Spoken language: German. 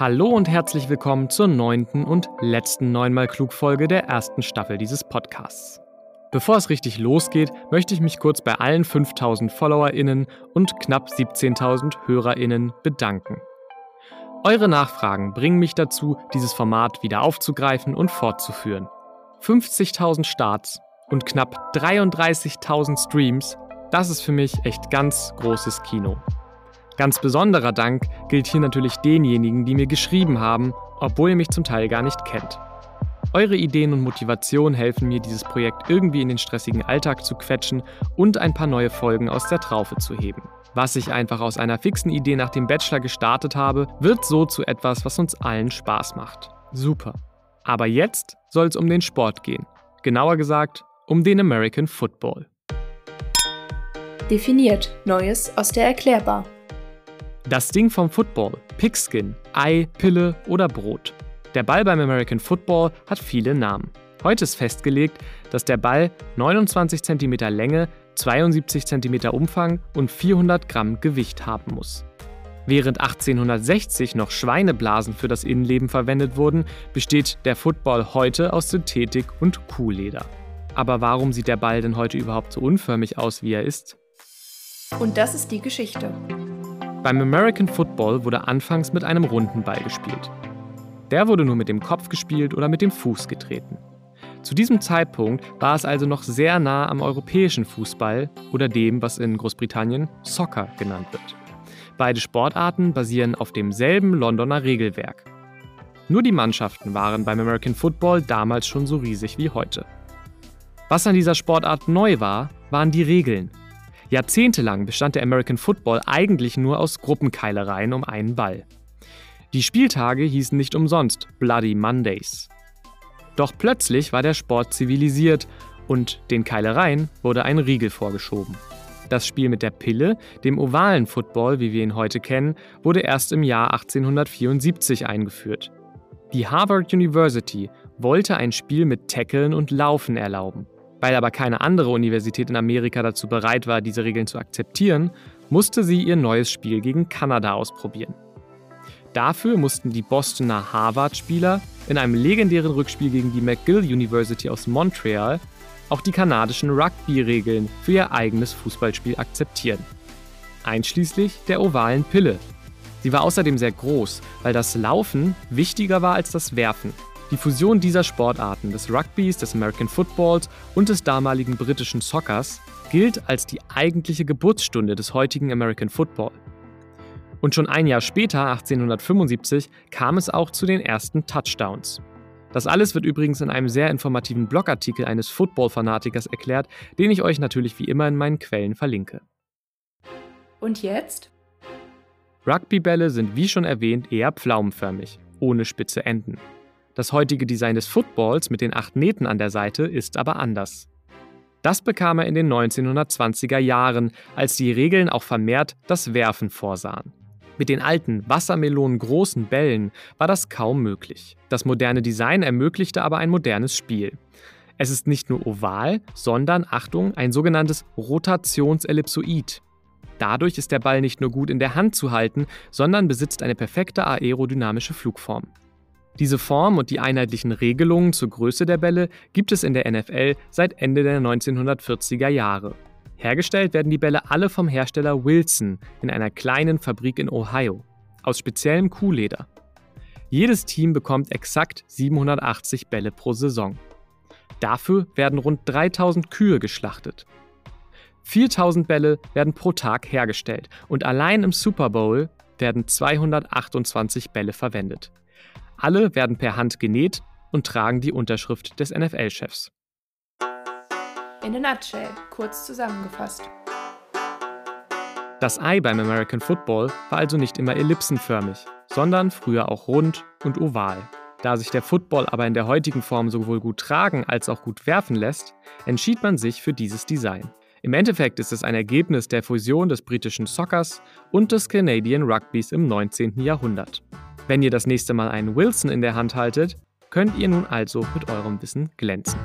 Hallo und herzlich willkommen zur neunten und letzten neunmal Klug-Folge der ersten Staffel dieses Podcasts. Bevor es richtig losgeht, möchte ich mich kurz bei allen 5000 FollowerInnen und knapp 17.000 HörerInnen bedanken. Eure Nachfragen bringen mich dazu, dieses Format wieder aufzugreifen und fortzuführen. 50.000 Starts und knapp 33.000 Streams, das ist für mich echt ganz großes Kino. Ganz besonderer Dank gilt hier natürlich denjenigen, die mir geschrieben haben, obwohl ihr mich zum Teil gar nicht kennt. Eure Ideen und Motivation helfen mir, dieses Projekt irgendwie in den stressigen Alltag zu quetschen und ein paar neue Folgen aus der Traufe zu heben. Was ich einfach aus einer fixen Idee nach dem Bachelor gestartet habe, wird so zu etwas, was uns allen Spaß macht. Super. Aber jetzt soll es um den Sport gehen. Genauer gesagt, um den American Football. Definiert Neues aus der Erklärbar. Das Ding vom Football, Pigskin, Ei, Pille oder Brot. Der Ball beim American Football hat viele Namen. Heute ist festgelegt, dass der Ball 29 cm Länge, 72 cm Umfang und 400 Gramm Gewicht haben muss. Während 1860 noch Schweineblasen für das Innenleben verwendet wurden, besteht der Football heute aus Synthetik und Kuhleder. Aber warum sieht der Ball denn heute überhaupt so unförmig aus, wie er ist? Und das ist die Geschichte. Beim American Football wurde anfangs mit einem runden Ball gespielt. Der wurde nur mit dem Kopf gespielt oder mit dem Fuß getreten. Zu diesem Zeitpunkt war es also noch sehr nah am europäischen Fußball oder dem, was in Großbritannien Soccer genannt wird. Beide Sportarten basieren auf demselben Londoner Regelwerk. Nur die Mannschaften waren beim American Football damals schon so riesig wie heute. Was an dieser Sportart neu war, waren die Regeln. Jahrzehntelang bestand der American Football eigentlich nur aus Gruppenkeilereien um einen Ball. Die Spieltage hießen nicht umsonst Bloody Mondays. Doch plötzlich war der Sport zivilisiert und den Keilereien wurde ein Riegel vorgeschoben. Das Spiel mit der Pille, dem ovalen Football, wie wir ihn heute kennen, wurde erst im Jahr 1874 eingeführt. Die Harvard University wollte ein Spiel mit Tackeln und Laufen erlauben. Weil aber keine andere Universität in Amerika dazu bereit war, diese Regeln zu akzeptieren, musste sie ihr neues Spiel gegen Kanada ausprobieren. Dafür mussten die Bostoner Harvard-Spieler in einem legendären Rückspiel gegen die McGill University aus Montreal auch die kanadischen Rugby-Regeln für ihr eigenes Fußballspiel akzeptieren. Einschließlich der ovalen Pille. Sie war außerdem sehr groß, weil das Laufen wichtiger war als das Werfen. Die Fusion dieser Sportarten, des Rugbys, des American Footballs und des damaligen britischen Soccers, gilt als die eigentliche Geburtsstunde des heutigen American Football. Und schon ein Jahr später, 1875, kam es auch zu den ersten Touchdowns. Das alles wird übrigens in einem sehr informativen Blogartikel eines Football-Fanatikers erklärt, den ich euch natürlich wie immer in meinen Quellen verlinke. Und jetzt? Rugbybälle sind wie schon erwähnt eher pflaumenförmig, ohne spitze Enden. Das heutige Design des Footballs mit den acht Nähten an der Seite ist aber anders. Das bekam er in den 1920er Jahren, als die Regeln auch vermehrt das Werfen vorsahen. Mit den alten, wassermelonengroßen Bällen war das kaum möglich. Das moderne Design ermöglichte aber ein modernes Spiel. Es ist nicht nur oval, sondern, Achtung, ein sogenanntes Rotationsellipsoid. Dadurch ist der Ball nicht nur gut in der Hand zu halten, sondern besitzt eine perfekte aerodynamische Flugform. Diese Form und die einheitlichen Regelungen zur Größe der Bälle gibt es in der NFL seit Ende der 1940er Jahre. Hergestellt werden die Bälle alle vom Hersteller Wilson in einer kleinen Fabrik in Ohio aus speziellem Kuhleder. Jedes Team bekommt exakt 780 Bälle pro Saison. Dafür werden rund 3000 Kühe geschlachtet. 4000 Bälle werden pro Tag hergestellt und allein im Super Bowl werden 228 Bälle verwendet. Alle werden per Hand genäht und tragen die Unterschrift des NFL-Chefs. In a nutshell, kurz zusammengefasst. Das Ei beim American Football war also nicht immer ellipsenförmig, sondern früher auch rund und oval. Da sich der Football aber in der heutigen Form sowohl gut tragen als auch gut werfen lässt, entschied man sich für dieses Design. Im Endeffekt ist es ein Ergebnis der Fusion des britischen Soccers und des Canadian Rugbys im 19. Jahrhundert. Wenn ihr das nächste Mal einen Wilson in der Hand haltet, könnt ihr nun also mit eurem Wissen glänzen.